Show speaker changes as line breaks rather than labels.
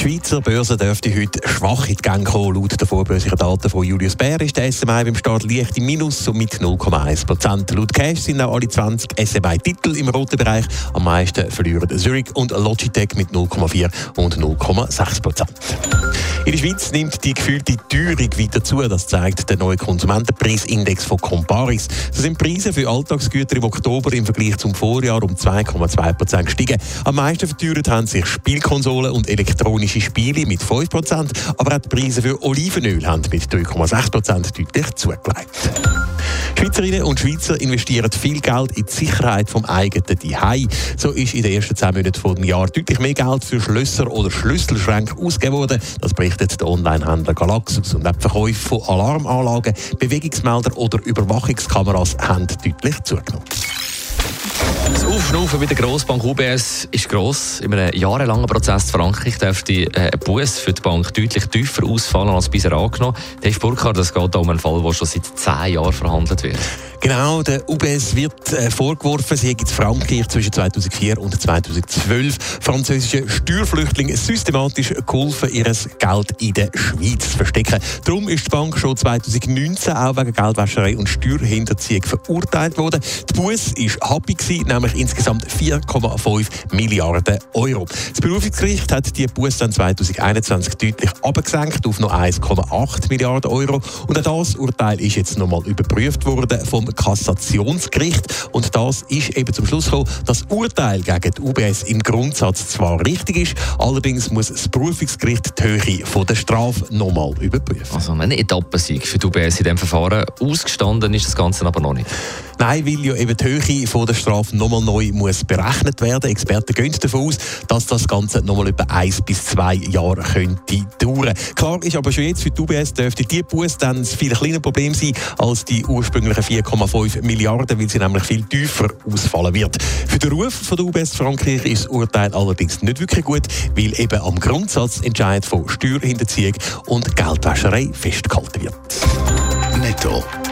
Die Schweizer Börse dürfte heute schwach in die Gänge kommen. Laut den vorbörslichen Daten von Julius Bär ist der SMI beim Start leicht im Minus, so mit 0,1 Prozent. Laut Cash sind auch alle 20 SMI-Titel im roten Bereich. Am meisten verlieren Zurich und Logitech mit 0,4 und 0,6 Prozent. In der Schweiz nimmt die gefühlte Teuerung weiter zu. Das zeigt der neue Konsumentenpreisindex von Comparis. So sind Preise für Alltagsgüter im Oktober im Vergleich zum Vorjahr um 2,2 Prozent gestiegen. Am meisten verteuert haben sich Spielkonsolen und elektronische Spiele mit 5 Prozent, aber auch die Preise für Olivenöl haben mit 3,6 Prozent deutlich zugelegt. Schweizerinnen und Schweizer investieren viel Geld in die Sicherheit vom eigenen Zuhause. So ist in den ersten zehn Monaten des Jahres deutlich mehr Geld für Schlösser oder Schlüsselschränke ausgegeben worden. Das berichtet der Online-Händler Galaxus. Und auch die Verkäufe von Alarmanlagen, Bewegungsmelder oder Überwachungskameras haben deutlich zugenommen.
Aufschnaufen bei der Grossbank UBS ist gross. In einem jahrelangen Prozess in Frankreich dürfte äh, ein Buß für die Bank deutlich tiefer ausfallen als bisher angenommen. Dave Burkhardt, es geht um einen Fall, der schon seit zehn Jahren verhandelt wird.
Genau, der UBS wird äh, vorgeworfen, sie hätte in Frankreich zwischen 2004 und 2012 französischen Steuerflüchtlingen systematisch geholfen, ihr Geld in der Schweiz zu verstecken. Darum ist die Bank schon 2019 auch wegen Geldwäscherei und Steuerhinterziehung verurteilt worden. Die Buß war happy, nämlich insgesamt 4,5 Milliarden Euro. Das Berufungsgericht hat die Buß dann 2021 deutlich abgesenkt auf noch 1,8 Milliarden Euro. Und auch das Urteil ist jetzt nochmal überprüft worden vom Kassationsgericht. Und das ist eben zum Schluss gekommen, dass das Urteil gegen die UBS im Grundsatz zwar richtig ist, allerdings muss das Berufungsgericht die Höhe von der Strafe nochmal überprüfen.
Also ein Etappensieg für die UBS in diesem Verfahren. Ausgestanden ist das Ganze aber noch nicht.
Nein, weil ja eben die Höhe von der Strafe nochmal neu muss berechnet werden. Experten gehen davon aus, dass das Ganze nochmal etwa eins bis zwei Jahre könnte dauern. Klar ist aber schon jetzt für die UBS dürfte die Buß dann ein viel kleiner Problem sein als die ursprünglichen 4,5 Milliarden, weil sie nämlich viel tiefer ausfallen wird. Für den Ruf von der UBS Frankreich ist das Urteil allerdings nicht wirklich gut, weil eben am Grundsatzentscheid von Steuerhinterziehung und Geldwäscherei festgehalten wird.
Netto,